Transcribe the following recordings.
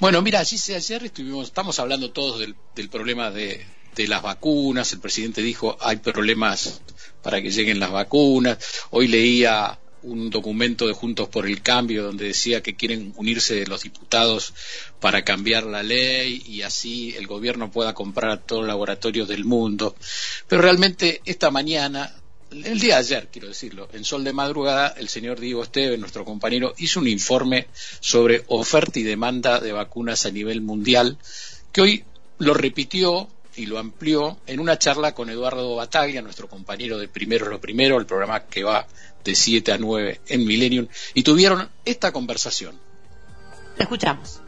Bueno, mira, ayer estuvimos, estamos hablando todos del, problema de, de las vacunas. El presidente dijo hay problemas para que lleguen las vacunas. Hoy leía un documento de Juntos por el Cambio donde decía que quieren unirse los diputados para cambiar la ley y así el gobierno pueda comprar a todos los laboratorios del mundo. Pero realmente esta mañana, el día de ayer, quiero decirlo, en Sol de Madrugada, el señor Diego Esteve, nuestro compañero, hizo un informe sobre oferta y demanda de vacunas a nivel mundial, que hoy lo repitió y lo amplió en una charla con Eduardo Bataglia, nuestro compañero de Primero lo Primero, el programa que va de 7 a 9 en Millennium, y tuvieron esta conversación. escuchamos.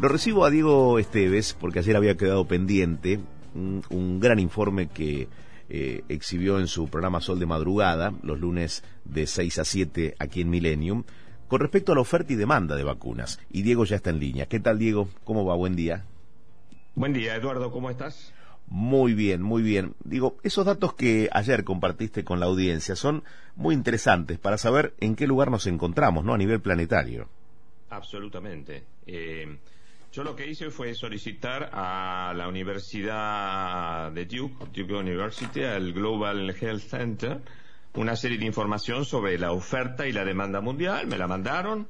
Lo recibo a Diego Esteves porque ayer había quedado pendiente un, gran informe que eh, exhibió en su programa Sol de Madrugada, los lunes de 6 a 7 aquí en Millennium, con respecto a la oferta y demanda de vacunas. Y Diego ya está en línea. ¿Qué tal, Diego? ¿Cómo va? Buen día. Buen día, Eduardo. ¿Cómo estás? Muy bien, muy bien. Digo, esos datos que ayer compartiste con la audiencia son muy interesantes para saber en qué lugar nos encontramos, ¿no? A nivel planetario. Absolutamente. Eh, yo lo que hice fue solicitar a la Universidad de Duke, Duke University, al Global Health Center, una serie de información sobre la oferta y la demanda mundial. Me la mandaron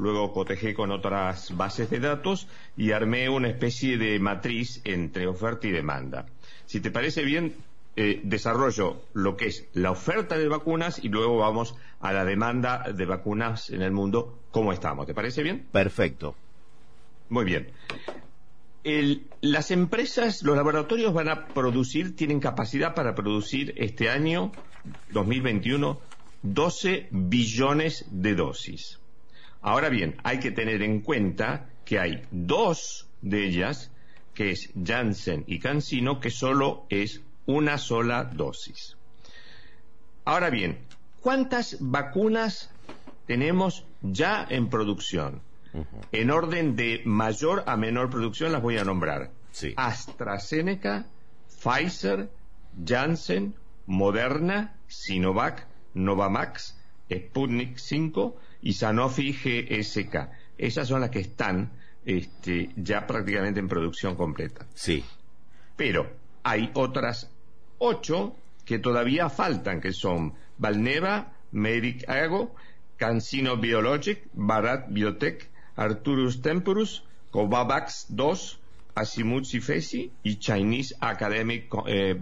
luego cotejé con otras bases de datos y armé una especie de matriz entre oferta y demanda. Si te parece bien, eh, desarrollo lo que es la oferta de vacunas y luego vamos a la demanda de vacunas en el mundo, cómo estamos. ¿Te parece bien? Perfecto. Muy bien. las empresas, los laboratorios van a producir, tienen capacidad para producir este año 2021 12 billones de dosis. Ahora bien, hay que tener en cuenta que hay dos de ellas, que es Janssen y CanSino, que solo es una sola dosis. Ahora bien, ¿cuántas vacunas tenemos ya en producción? En orden de mayor a menor producción las voy a nombrar. AstraZeneca, Pfizer, Janssen, Moderna, Sinovac, Novamax, Sputnik 5 y Sanofi GSK. Esas son las que están este, ya prácticamente en producción completa. Sí. Pero hay otras ocho que todavía faltan, que son Valneva, Medic Ago, Cancino Biologic, Barat Biotech, Arturus Temporus, Covavax 2, Asimucci Fesi y Chinese Academic eh,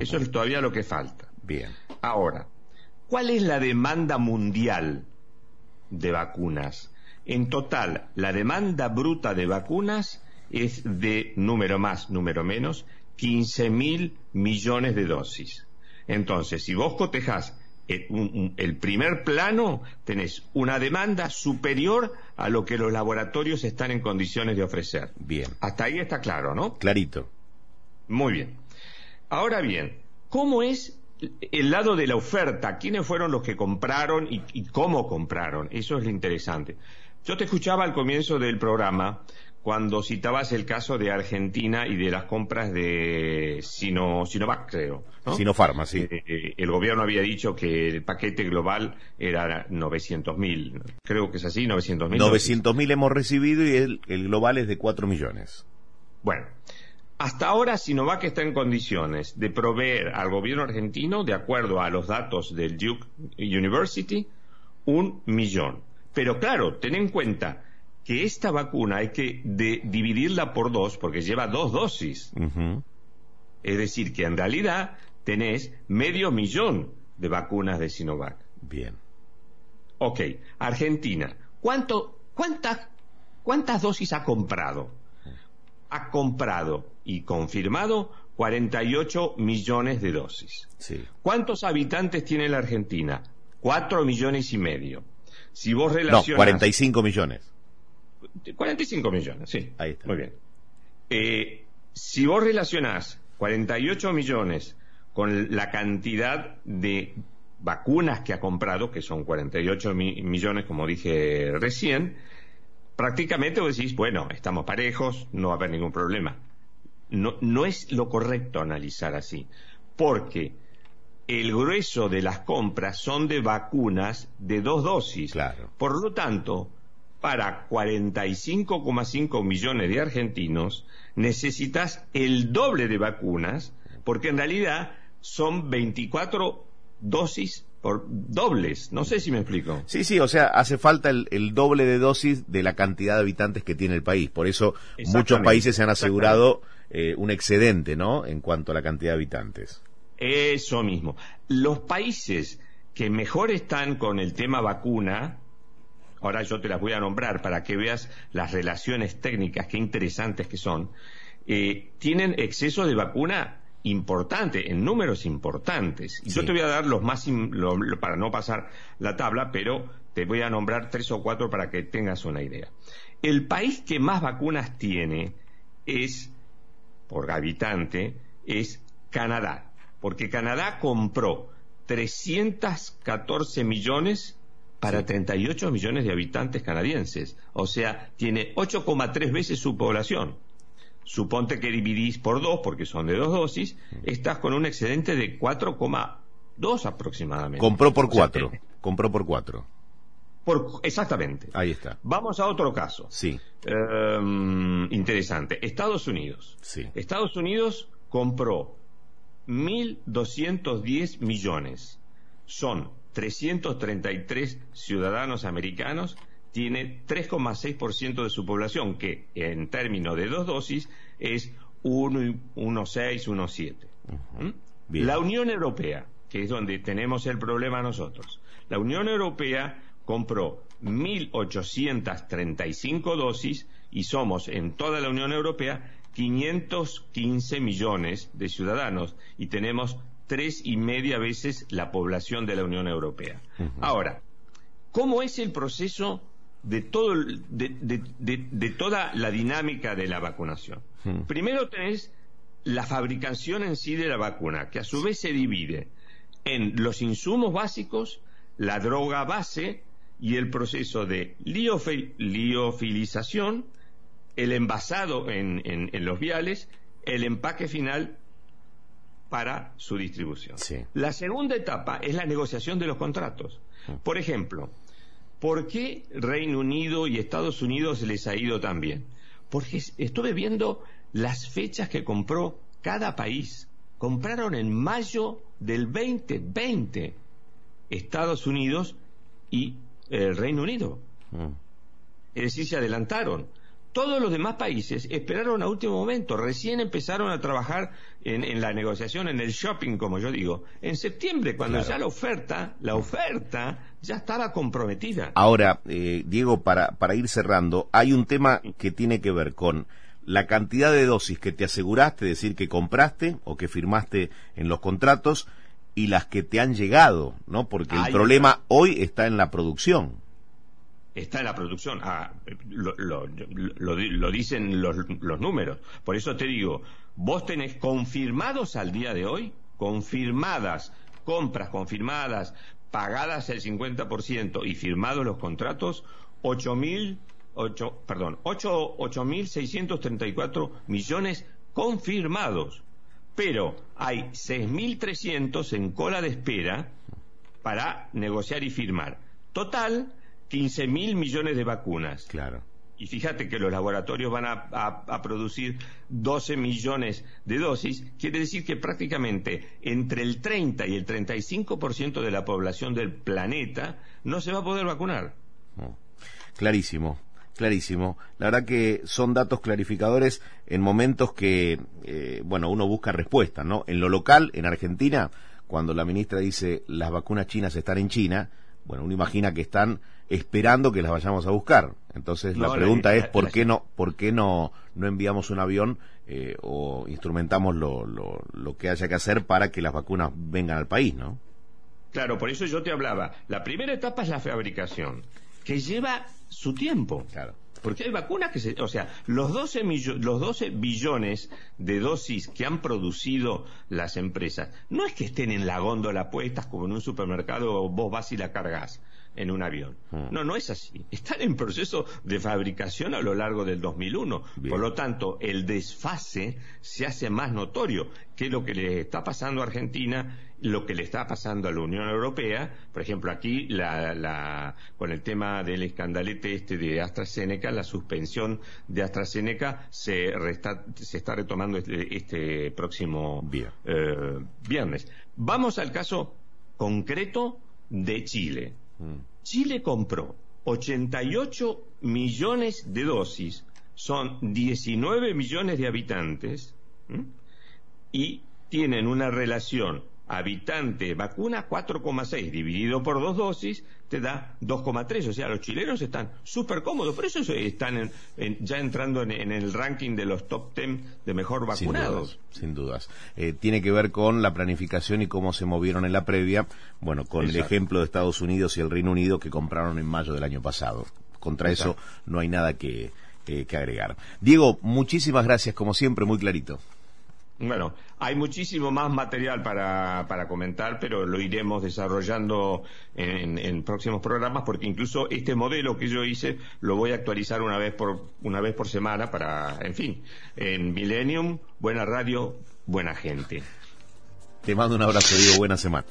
Eso es todavía lo que falta. Bien. Ahora, ¿cuál es la demanda mundial de vacunas. En total, la demanda bruta de vacunas es de número más, número menos, 15 mil millones de dosis. Entonces, si vos cotejás el, primer plano, tenés una demanda superior a lo que los laboratorios están en condiciones de ofrecer. Bien. Hasta ahí está claro, ¿no? Clarito. Muy bien. Ahora bien, ¿cómo es el lado de la oferta, quiénes fueron los que compraron y, cómo compraron, eso es lo interesante. Yo te escuchaba al comienzo del programa cuando citabas el caso de Argentina y de las compras de Sino, Sinovac, creo. ¿no? Sinopharma, sí. Eh, eh, el gobierno había dicho que el paquete global era 900.000. Creo que es así, 900.000. 900.000 hemos recibido y el, el global es de 4 millones. Bueno, hasta ahora Sinovac está en condiciones de proveer al gobierno argentino, de acuerdo a los datos del Duke University, un millón. Pero claro, ten en cuenta que esta vacuna hay que dividirla por dos porque lleva dos dosis. Es decir, que en realidad tenés medio millón de vacunas de Sinovac. Bien. Ok, Argentina, ¿cuánto, cuántas, ¿cuántas dosis ha comprado? Ha comprado y confirmado 48 millones de dosis. ¿Cuántos habitantes tiene la Argentina? 4 millones y medio. Si vos relacionas... No, 45 millones. 45 millones, sí. Ahí está. Muy bien. Eh, si vos relacionás 48 millones con la cantidad de vacunas que ha comprado, que son 48 millones, como dije recién, prácticamente vos decís, bueno, estamos parejos, no va a haber ningún problema. No, no es lo correcto analizar así, porque el grueso de las compras son de vacunas de dos dosis. Claro. Por lo tanto, para 45,5 millones de argentinos necesitas el doble de vacunas, porque en realidad son 24 dosis por dobles. No sé si me explico. Sí, sí, o sea, hace falta el, doble de dosis de la cantidad de habitantes que tiene el país. Por eso muchos países se han asegurado eh, un excedente, ¿no? En cuanto a la cantidad de habitantes. Eso mismo. Los países que mejor están con el tema vacuna, ahora yo te las voy a nombrar para que veas las relaciones técnicas, qué interesantes que son, eh, tienen exceso de vacuna importante, en números importantes. Y yo te voy a dar los más, para no pasar la tabla, pero te voy a nombrar tres o cuatro para que tengas una idea. El país que más vacunas tiene es, por habitante, es Canadá porque Canadá compró 314 millones para 38 millones de habitantes canadienses. O sea, tiene 8,3 veces su población. Suponte que dividís por dos, porque son de dos dosis, estás con un excedente de 4,2 aproximadamente. Compró por cuatro. compró por cuatro. Por, exactamente. Ahí está. Vamos a otro caso. Sí. Em, interesante. Estados Unidos. Sí. Estados Unidos compró 1.210 millones. Son 333 ciudadanos americanos, tiene 3,6% de su población, que en términos de dos dosis es 1,6, 1,7. ¿Mm? La Unión Europea, que es donde tenemos el problema nosotros, la Unión Europea compró 1.835 dosis y somos en toda la Unión Europea 515 millones de ciudadanos y tenemos tres y media veces la población de la Unión Europea. Ahora, ¿cómo es el proceso de, todo, de, toda la dinámica de la vacunación? Primero tenés la fabricación en sí de la vacuna, que a su vez se divide en los insumos básicos, la droga base y el proceso de liofilización, el envasado en, los viales, el empaque final para su distribución. La segunda etapa es la negociación de los contratos. Mm. Por ejemplo, ¿por qué Reino Unido y Estados Unidos les ha ido tan bien? Porque estuve viendo las fechas que compró cada país. Compraron en mayo del 2020 Estados Unidos y el Reino Unido. Mm. Es decir, se adelantaron. Todos los demás países esperaron a último momento, recién empezaron a trabajar en, la negociación, en el shopping, como yo digo, en septiembre, cuando ya la oferta, la oferta ya estaba comprometida. Ahora, eh, Diego, para, para ir cerrando, hay un tema que tiene que ver con la cantidad de dosis que te aseguraste, es decir, que compraste o que firmaste en los contratos y las que te han llegado, ¿no? Porque el problema hoy está en la producción está en la producción. Ah, lo, dicen los, los, números. Por eso te digo, vos tenés confirmados al día de hoy, confirmadas, compras confirmadas, pagadas el 50% y firmados los contratos, 8.000, ocho, perdón, 8.634 millones confirmados. Pero hay 6.300 en cola de espera para negociar y firmar. Total, 15 mil millones de vacunas. Claro. Y fíjate que los laboratorios van a, producir 12 millones de dosis, quiere decir que prácticamente entre el 30 y el 35% de la población del planeta no se va a poder vacunar. Clarísimo, clarísimo. La verdad que son datos clarificadores en momentos que, eh, bueno, uno busca respuesta, ¿no? En lo local, en Argentina, cuando la ministra dice las vacunas chinas están en China, bueno, uno imagina que están esperando que las vayamos a buscar. Entonces la pregunta es por qué no, por qué no, no enviamos un avión eh, o instrumentamos lo, lo, lo, que haya que hacer para que las vacunas vengan al país, ¿no? Claro, por eso yo te hablaba. La primera etapa es la fabricación, que lleva su tiempo. Claro. Porque hay vacunas que se, o sea, los 12, los 12 billones de dosis que han producido las empresas, no es que estén en la góndola puestas como en un supermercado, vos vas y la cargas en un avión. Hmm. No, no es así. Están en proceso de fabricación a lo largo del 2001. Por lo tanto, el desfase se hace más notorio que lo que le está pasando a Argentina, lo que le está pasando a la Unión Europea. Por ejemplo, aquí con el tema del escandalete este de AstraZeneca, la suspensión de AstraZeneca se, está retomando este, este próximo eh, viernes. Vamos al caso concreto de Chile. Chile compró 88 millones de dosis, son 19 millones de habitantes, y tienen una relación habitante vacuna 4,6 dividido por dos dosis te da 2,3. O sea, los chilenos están súper cómodos. Por eso están ya entrando en, el ranking de los top 10 de mejor vacunados. Sin dudas. Eh, tiene que ver con la planificación y cómo se movieron en la previa. Bueno, con el ejemplo de Estados Unidos y el Reino Unido que compraron en mayo del año pasado. Contra eso no hay nada que, que agregar. Diego, muchísimas gracias, como siempre, muy clarito. Bueno, hay muchísimo más material para, para comentar, pero lo iremos desarrollando en, próximos programas, porque incluso este modelo que yo hice lo voy a actualizar una vez por, una vez por semana para, en fin, en Millennium, buena radio, buena gente. Te mando un abrazo, Diego, buena semana.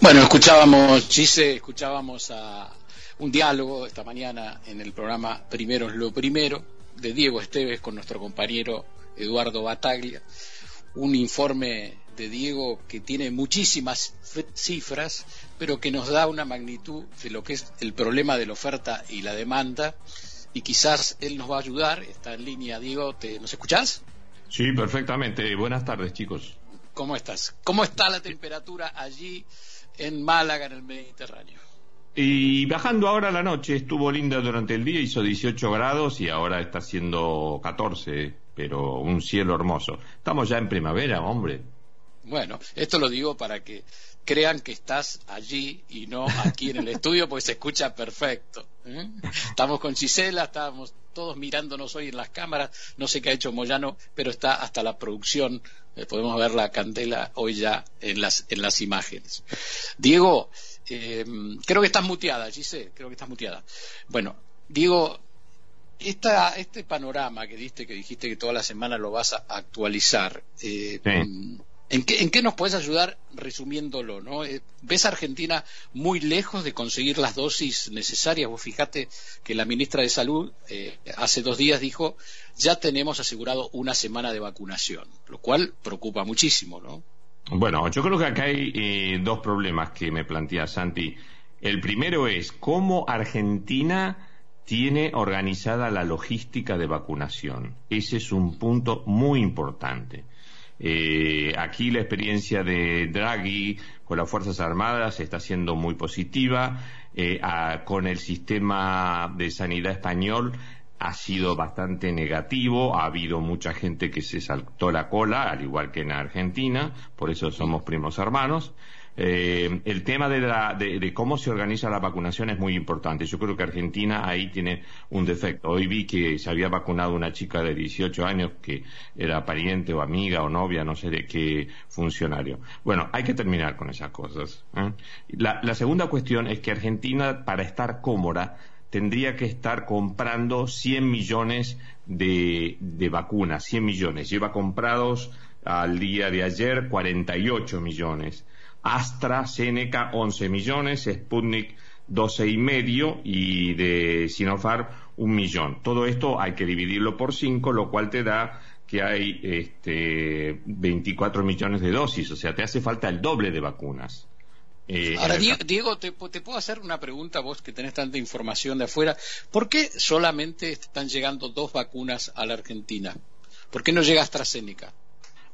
Bueno, escuchábamos, Chise, escuchábamos a un diálogo esta mañana en el programa Primero es lo Primero, de Diego Esteves con nuestro compañero Eduardo Bataglia, un informe de Diego que tiene muchísimas cifras, pero que nos da una magnitud de lo que es el problema de la oferta y la demanda, y quizás él nos va a ayudar. Está en línea, Diego, ¿te, ¿nos escuchás? Sí, perfectamente. Buenas tardes, chicos. ¿Cómo estás? ¿Cómo está la temperatura allí en Málaga, en el Mediterráneo? Y bajando ahora la noche, estuvo linda durante el día, hizo 18 grados y ahora está haciendo 14 pero un cielo hermoso. Estamos ya en primavera, hombre. Bueno, esto lo digo para que crean que estás allí y no aquí en el estudio, porque se escucha perfecto. ¿eh? Estamos con Gisela, estamos todos mirándonos hoy en las cámaras, no sé qué ha hecho Moyano, pero está hasta la producción, eh, podemos ver la candela hoy ya en las, en las imágenes. Diego, eh, creo que estás muteada, Gisela, creo que estás muteada. Bueno, Diego, este panorama que diste, que dijiste que toda la semana lo vas a actualizar, eh, ¿en, qué, nos puedes ayudar resumiéndolo? ¿no? Eh, ¿Ves a Argentina muy lejos de conseguir las dosis necesarias? Vos fijate que la ministra de Salud eh, hace dos días dijo ya tenemos asegurado una semana de vacunación, lo cual preocupa muchísimo, ¿no? Bueno, yo creo que acá hay dos problemas que me plantea Santi. El primero es cómo Argentina tiene organizada la logística de vacunación. Ese es un punto muy importante. Eh, aquí la experiencia de Draghi con las Fuerzas Armadas está siendo muy positiva. Eh, con el sistema de sanidad español ha sido bastante negativo. Ha habido mucha gente que se saltó la cola, al igual que en Argentina. Por eso somos primos hermanos. Eh, el tema de, cómo se organiza la vacunación es muy importante. Yo creo que Argentina ahí tiene un defecto. Hoy vi que se había vacunado una chica de 18 años que era pariente o amiga o novia, no sé de qué funcionario. Bueno, hay que terminar con esas cosas. ¿eh? La, segunda cuestión es que Argentina, para estar cómoda, tendría que estar comprando 100 millones de, de vacunas, 100 millones. Lleva comprados al día de ayer 48 millones. AstraZeneca 11 millones, Sputnik 12 y medio y de Sinopharm un millón. Todo esto hay que dividirlo por cinco, lo cual te da que hay este, 24 millones de dosis, o sea, te hace falta el doble de vacunas. Eh, Ahora, Diego, te, puedo hacer una pregunta, vos que tenés tanta información de afuera. ¿Por qué solamente están llegando dos vacunas a la Argentina? ¿Por qué no llega AstraZeneca?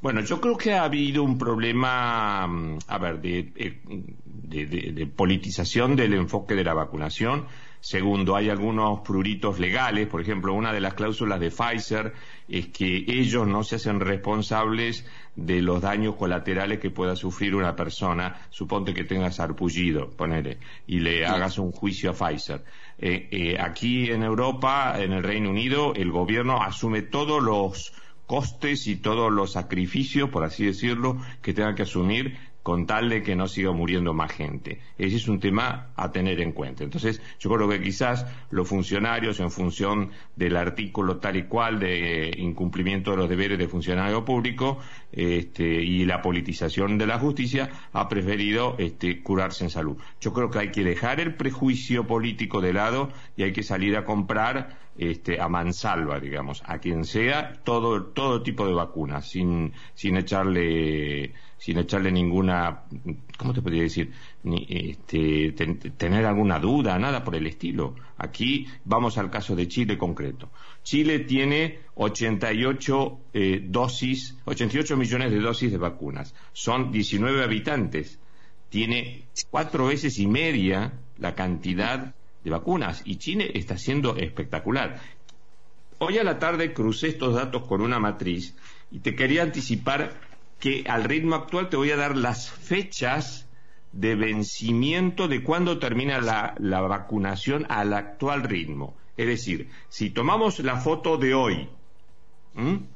Bueno, yo creo que ha habido un problema, mm, a ver, de, politización del enfoque de la vacunación. Segundo, hay algunos pruritos legales, por ejemplo, una de las cláusulas de Pfizer es que ellos no se hacen responsables de los daños colaterales que pueda sufrir una persona, suponte que tengas arpullido, ponele, y le hagas un juicio a Pfizer. Eh, eh, aquí en Europa, en el Reino Unido, el gobierno asume todos los costes y todos los sacrificios, por así decirlo, que tenga que asumir con tal de que no siga muriendo más gente. Ese es un tema a tener en cuenta. Entonces, yo creo que quizás los funcionarios, en función del artículo tal y cual de incumplimiento de los deberes de funcionario público este, y la politización de la justicia, ha preferido este, curarse en salud. Yo creo que hay que dejar el prejuicio político de lado y hay que salir a comprar este, a mansalva, digamos, a quien sea, todo, todo tipo de vacunas, sin, sin echarle sin echarle ninguna, ¿cómo te podría decir? Ni, este, tener alguna duda, nada por el estilo. Aquí vamos al caso de Chile concreto. Chile tiene 88 eh, dosis, 88 millones de dosis de vacunas. Son 19 habitantes. Tiene cuatro veces y media la cantidad de vacunas y Chile está siendo espectacular. Hoy a la tarde crucé estos datos con una matriz y te quería anticipar que al ritmo actual te voy a dar las fechas de vencimiento de cuándo termina la, vacunación al actual ritmo. Es decir, si tomamos la foto de hoy,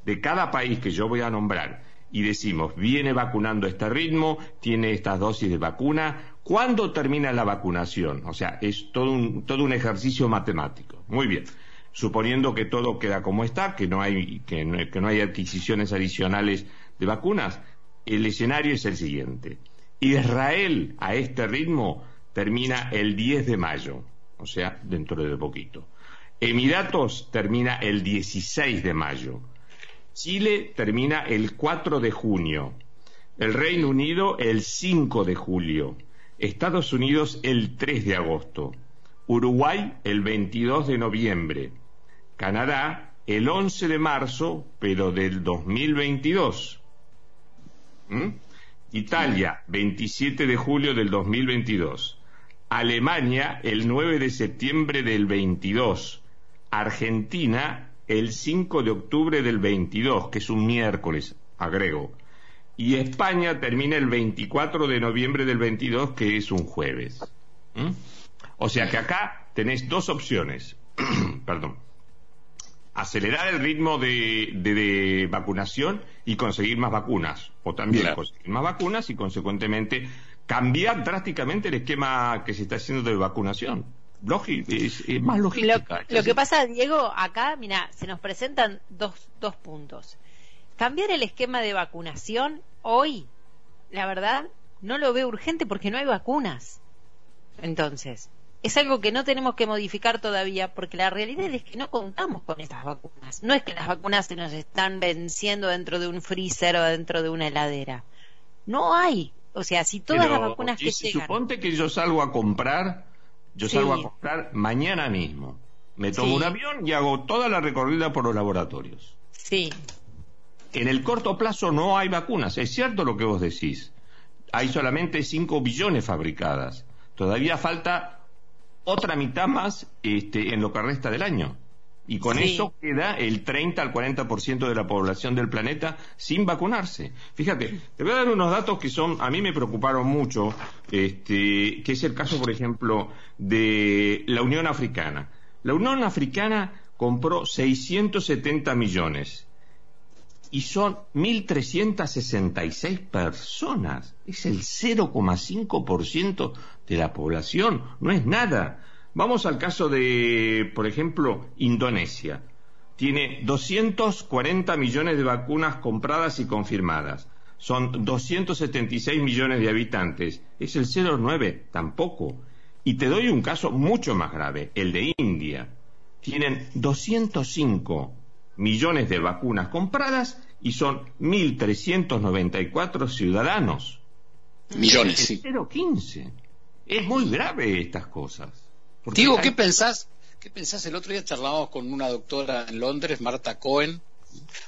de cada país que yo voy a nombrar, y decimos, viene vacunando este ritmo, tiene estas dosis de vacuna, ¿cuándo termina la vacunación? O sea, es todo un, todo un ejercicio matemático. Muy bien. Suponiendo que todo queda como está, que no hay, que no hay adquisiciones adicionales de vacunas, el escenario es el siguiente. Israel a este ritmo termina el 10 de mayo, o sea, dentro de poquito. Emiratos termina el 16 de mayo. Chile termina el 4 de junio. El Reino Unido el 5 de julio. Estados Unidos el 3 de agosto. Uruguay el 22 de noviembre. Canadá el 11 de marzo, pero del 2022. ¿Mm? Italia, 27 de julio del 2022. Alemania, el 9 de septiembre del 22. Argentina, el 5 de octubre del 22, que es un miércoles, agrego. Y España termina el 24 de noviembre del 22, que es un jueves. ¿Mm? O sea que acá tenés dos opciones. Perdón acelerar el ritmo de, vacunación y conseguir más vacunas, o también conseguir más vacunas y consecuentemente cambiar drásticamente el esquema que se está haciendo de vacunación. es, más lógica. Lo, que pasa, Diego, acá, mira, se nos presentan dos, dos puntos. Cambiar el esquema de vacunación hoy, la verdad, no lo veo urgente porque no hay vacunas. Entonces, es algo que no tenemos que modificar todavía porque la realidad es que no contamos con estas vacunas. No es que las vacunas se nos están venciendo dentro de un freezer o dentro de una heladera. No hay. O sea, si todas las vacunas que llegan... Suponte que yo salgo a comprar, yo salgo a comprar mañana mismo. Me tomo un avión y hago toda la recorrida por los laboratorios. Sí. En el corto plazo no hay vacunas. Es cierto lo que vos decís. Hay solamente 5 billones fabricadas. Todavía falta otra mitad más este, en lo que resta del año. Y con eso queda el 30 al 40% de la población del planeta sin vacunarse. Fíjate, te voy a dar unos datos que son, a mí me preocuparon mucho, este, que es el caso, por ejemplo, de la Unión Africana. La Unión Africana compró 670 millones y son 1.366 personas. Es el 0,5% de la población, no es nada. Vamos al caso de, por ejemplo, Indonesia. Tiene 240 millones de vacunas compradas y confirmadas. Son 276 millones de habitantes. Es el 0,9, tampoco. Y te doy un caso mucho más grave, el de India. Tienen 205 millones de vacunas compradas y son 1.394 ciudadanos. Millones, sí. 0,15. Es muy grave estas cosas. Digo, ¿qué pensás? ¿Qué pensás? El otro día charlábamos con una doctora en Londres, Marta Cohen,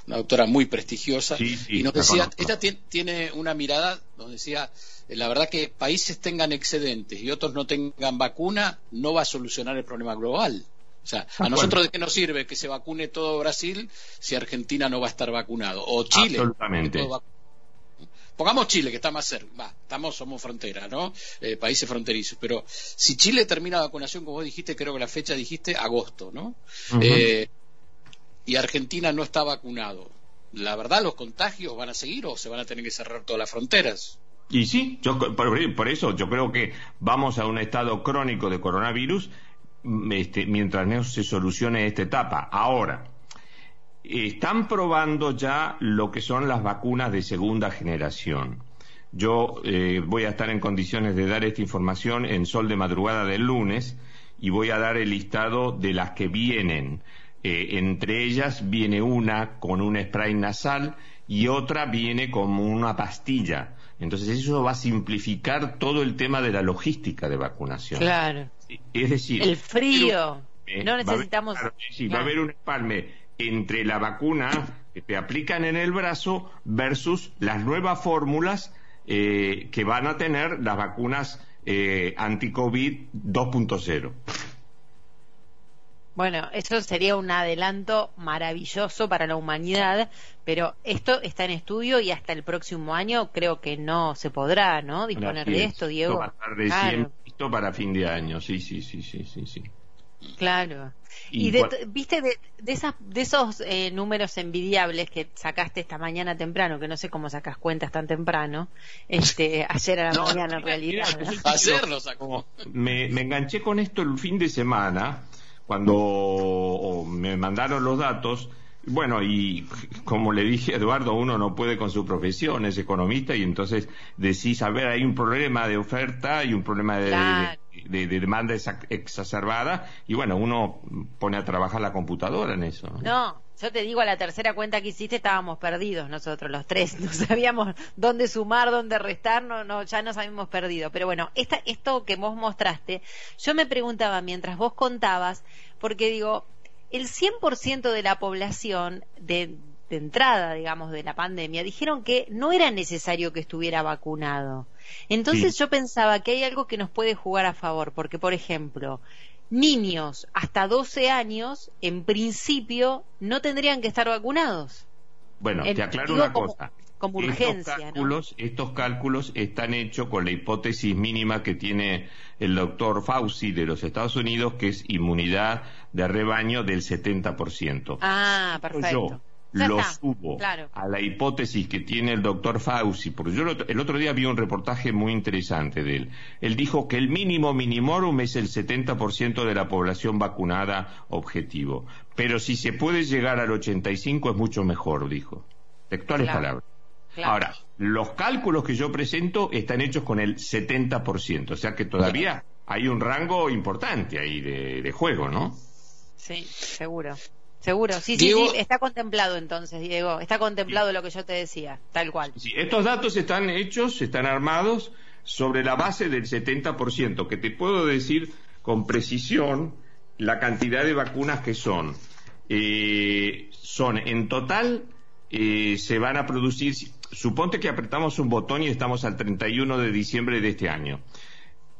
una doctora muy prestigiosa, y nos decía, ella tiene una mirada donde decía, la verdad que países tengan excedentes y otros no tengan vacuna no va a solucionar el problema global. O sea, ¿a nosotros de qué nos sirve que se vacune todo Brasil si Argentina no va a estar vacunado? O Chile. Absolutamente. Pongamos Chile, que está más cerca. Va, estamos, somos frontera, ¿no? Eh, países fronterizos. Pero si Chile termina la vacunación, como vos dijiste, creo que la fecha dijiste agosto, ¿no? Eh, y Argentina no está vacunado. La verdad, los contagios van a seguir o se van a tener que cerrar todas las fronteras. Y sí, yo, por, eso yo creo que vamos a un estado crónico de coronavirus este, mientras no se solucione esta etapa. Ahora, están probando ya lo que son las vacunas de segunda generación. Yo eh, voy a estar en condiciones de dar esta información en sol de madrugada del lunes y voy a dar el listado de las que vienen. Eh, entre ellas viene una con un spray nasal y otra viene como una pastilla. Entonces eso va a simplificar todo el tema de la logística de vacunación. Claro. Es decir, el frío. no necesitamos. sí, va a haber un espalme entre la vacuna que te aplican en el brazo versus las nuevas fórmulas eh, que van a tener las vacunas eh, anti-COVID 2.0. Bueno, eso sería un adelanto maravilloso para la humanidad, pero esto está en estudio y hasta el próximo año creo que no se podrá, ¿no? Disponer de esto, Diego. Esto va a estar recién listo para fin de año, sí, sí, sí, sí, sí. sí. Claro. Y, de, viste de, esas, de esos eh, números envidiables que sacaste esta mañana temprano, que no sé cómo sacas cuentas tan temprano, este, ayer a la mañana en realidad. Ayer lo sacó. Me, me enganché con esto el fin de semana cuando me mandaron los datos, bueno, y como le dije a Eduardo, uno no puede con su profesión, es economista, y entonces decís, a ver, hay un problema de oferta y un problema de, demanda exacerbada, y bueno, uno pone a trabajar la computadora en eso. ¿no? Yo te digo, a la tercera cuenta que hiciste estábamos perdidos nosotros los tres, no sabíamos dónde sumar, dónde restar, no, no, ya nos habíamos perdido. Pero bueno, esta, esto que vos mostraste, yo me preguntaba mientras vos contabas, porque digo, el 100% de la población de, entrada, digamos, de la pandemia, dijeron que no era necesario que estuviera vacunado. Entonces yo pensaba que hay algo que nos puede jugar a favor, porque, por ejemplo, niños hasta 12 años, en principio, no tendrían que estar vacunados. Bueno, te aclaro una cosa. Como urgencia. Estos cálculos, estos cálculos están hechos con la hipótesis mínima que tiene el doctor Fauci de los Estados Unidos, que es inmunidad de rebaño del 70%. Ah, perfecto. Yo lo subo a la hipótesis que tiene el doctor Fauci, porque yo el otro día vi un reportaje muy interesante de él. Él dijo que el mínimo minimorum es el 70% de la población vacunada objetivo. Pero si se puede llegar al 85 es mucho mejor, dijo. Textuales palabras. Ahora, los cálculos que yo presento están hechos con el 70%, o sea que todavía hay un rango importante ahí de, juego, ¿no? Sí, seguro. Seguro, sí, sí, sí, está contemplado entonces, Diego, está contemplado lo que yo te decía, tal cual. Sí, estos datos están hechos, están armados sobre la base del 70%, que te puedo decir con precisión la cantidad de vacunas que son. Eh, son en total, eh, se van a producir suponte que apretamos un botón y estamos al 31 de diciembre de este año.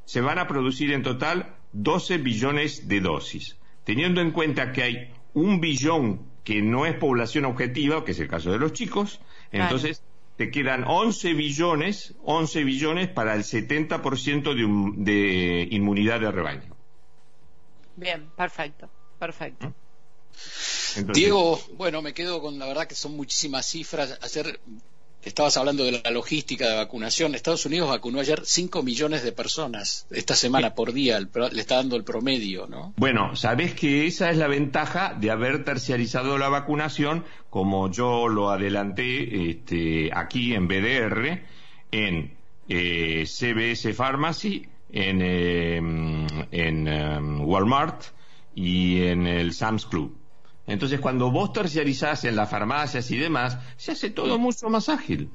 Se van a producir en total 12 billones de dosis. Teniendo en cuenta que hay un billón que no es población objetiva, que es el caso de los chicos, entonces te quedan 11 billones, 11 billones para el 70% de, de inmunidad de rebaño. Bien, perfecto, perfecto. ¿Mm? Diego, bueno, me quedo con la verdad que son muchísimas cifras. Hacer Estabas hablando de la logística de vacunación. Estados Unidos vacunó ayer 5 millones de personas esta semana por día, le está dando el promedio, ¿no? Bueno, sabes que esa es la ventaja de haber terciarizado la vacunación, como yo lo adelanté este, aquí en BDR, en eh, CBS Pharmacy, en, en em, Walmart y en el Sam's Club. Entonces, cuando vos terciarizás en las farmacias y demás, se hace todo mucho más ágil.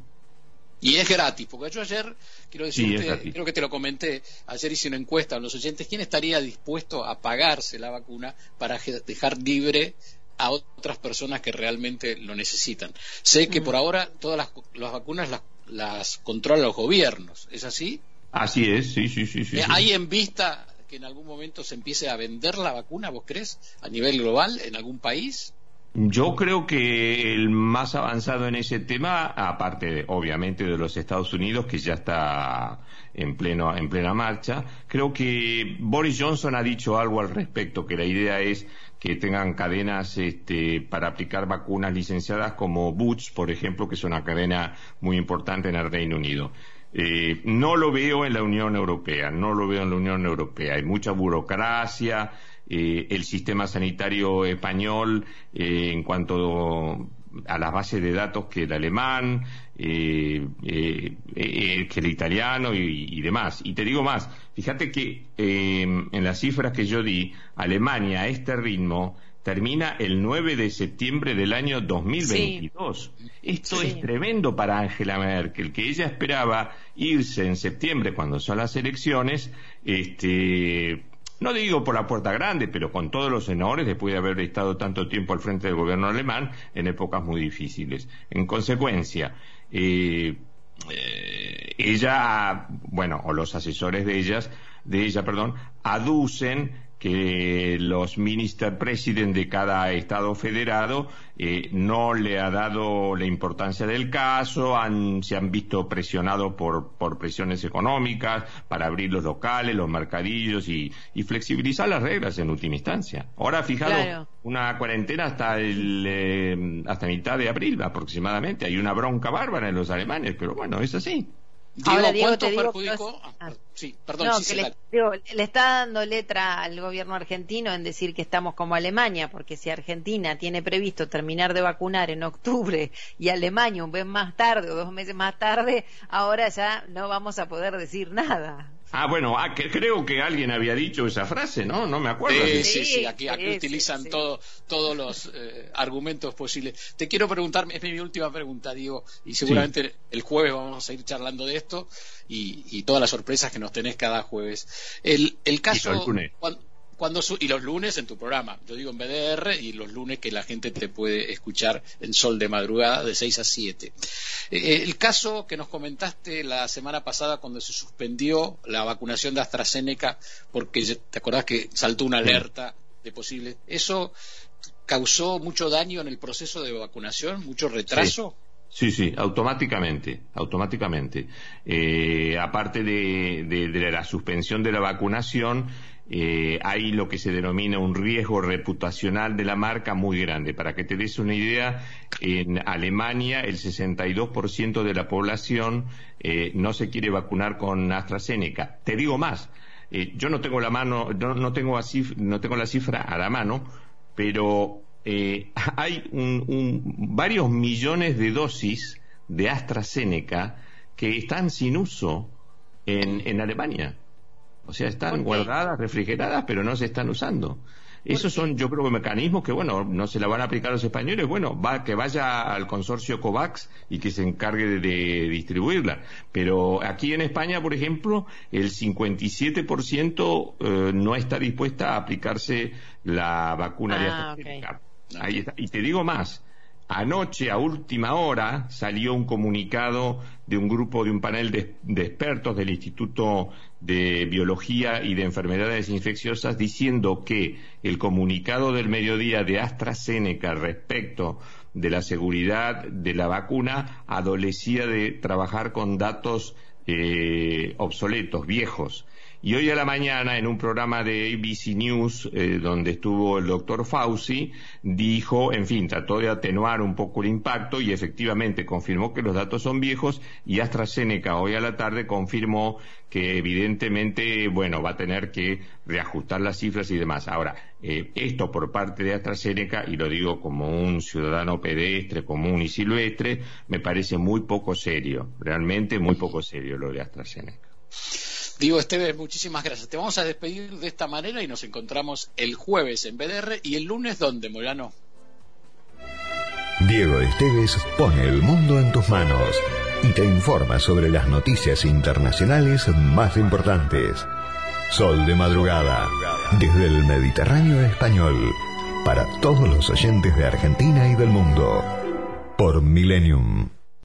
Y es gratis, porque yo ayer, quiero decirte, creo que te lo comenté, ayer hice una encuesta a los oyentes, ¿quién estaría dispuesto a pagarse la vacuna para dejar libre a otras personas que realmente lo necesitan. Sé que por ahora todas las, vacunas las, controlan los gobiernos, ¿es así? Así es, sí, sí, sí. sí, eh, ¿Hay en vista que en algún momento se empiece a vender la vacuna, vos crees, a nivel global, en algún país? Yo creo que el más avanzado en ese tema, aparte obviamente de los Estados Unidos, que ya está en, pleno, en plena marcha, creo que Boris Johnson ha dicho algo al respecto, que la idea es que tengan cadenas este, para aplicar vacunas licenciadas como Boots, por ejemplo, que es una cadena muy importante en el Reino Unido. Eh, no lo veo en la Unión Europea, no lo veo en la Unión Europea. Hay mucha burocracia, eh, el sistema sanitario español eh, en cuanto a las bases de datos que el alemán, eh, que el italiano y, demás. Y te digo más, fíjate que en las cifras que yo di, Alemania a este ritmo termina el 9 de septiembre del año 2022. Esto es tremendo para Angela Merkel, que ella esperaba irse en septiembre cuando son las elecciones, este, no digo por la puerta grande, pero con todos los honores después de haber estado tanto tiempo al frente del gobierno alemán en épocas muy difíciles. En consecuencia, eh, eh, ella, bueno, o los asesores de ellas, de ella, perdón, aducen que los minister president de cada estado federado eh, no le ha dado la importancia del caso, se han visto presionados por, presiones económicas para abrir los locales, los mercadillos y, flexibilizar las reglas en última instancia. Ahora, fijado, una cuarentena hasta el, eh, hasta mitad de abril aproximadamente. Hay una bronca bárbara en los alemanes, pero bueno, es así. Ahora, Diego, te digo ah, sí, perdón, le, está dando letra al gobierno argentino en decir que estamos como Alemania, porque si Argentina tiene previsto terminar de vacunar en octubre y Alemania un mes más tarde o dos meses más tarde, ahora ya no vamos a poder decir nada. Ah, bueno, ah, creo que alguien había dicho esa frase, ¿no? No me acuerdo. Sí, sí, sí, aquí, utilizan todos los eh, argumentos posibles. Te quiero preguntar, es mi última pregunta, Diego, y seguramente el jueves vamos a ir charlando de esto y, todas las sorpresas que nos tenés cada jueves. El, el caso cuando y los lunes en tu programa, yo digo en BDR y los lunes que la gente te puede escuchar en Sol de madrugada de 6 a 7. Eh, el caso que nos comentaste la semana pasada cuando se suspendió la vacunación de AstraZeneca porque te acordás que saltó una alerta de posible eso causó mucho daño en el proceso de vacunación, mucho retraso. Sí. Sí, automáticamente, automáticamente. Eh, aparte de, la suspensión de la vacunación, eh, hay lo que se denomina un riesgo reputacional de la marca muy grande. Para que te des una idea, en Alemania el 62% de la población eh, no se quiere vacunar con AstraZeneca. Te digo más, eh, yo no tengo la mano, no, tengo no tengo la cifra a la mano, pero hay varios millones de dosis de AstraZeneca que están sin uso en Alemania. O sea, están guardadas, refrigeradas, pero no se están usando. Esos son, yo creo, mecanismos que, bueno, no se la van a aplicar los españoles. Bueno, va, que vaya al consorcio COVAX y que se encargue de, distribuirla. Pero aquí en España, por ejemplo, el 57% eh, no está dispuesta a aplicarse la vacuna de ah, AstraZeneca. Ahí está. Y te digo más, Anoche, a última hora, salió un comunicado de un grupo, de un panel de, expertos del Instituto de Biología y de Enfermedades Infecciosas diciendo que el comunicado del mediodía de AstraZeneca respecto de la seguridad de la vacuna adolecía de trabajar con datos eh, obsoletos, viejos. Y hoy a la mañana, en un programa de ABC News, eh, donde estuvo el doctor Fauci, dijo, en fin, trató de atenuar un poco el impacto y efectivamente confirmó que los datos son viejos y AstraZeneca hoy a la tarde confirmó que evidentemente, bueno, va a tener que reajustar las cifras y demás. Ahora, eh, esto por parte de AstraZeneca, y lo digo como un ciudadano pedestre, común y silvestre, me parece muy poco serio, realmente muy poco serio lo de AstraZeneca. Diego Esteves, muchísimas gracias. Te vamos a despedir de esta manera y nos encontramos el jueves en BDR y el lunes ¿dónde, Morano? Diego Esteves pone el mundo en tus manos y te informa sobre las noticias internacionales más importantes. Sol de madrugada, desde el Mediterráneo español para todos los oyentes de Argentina y del mundo. Por Millennium.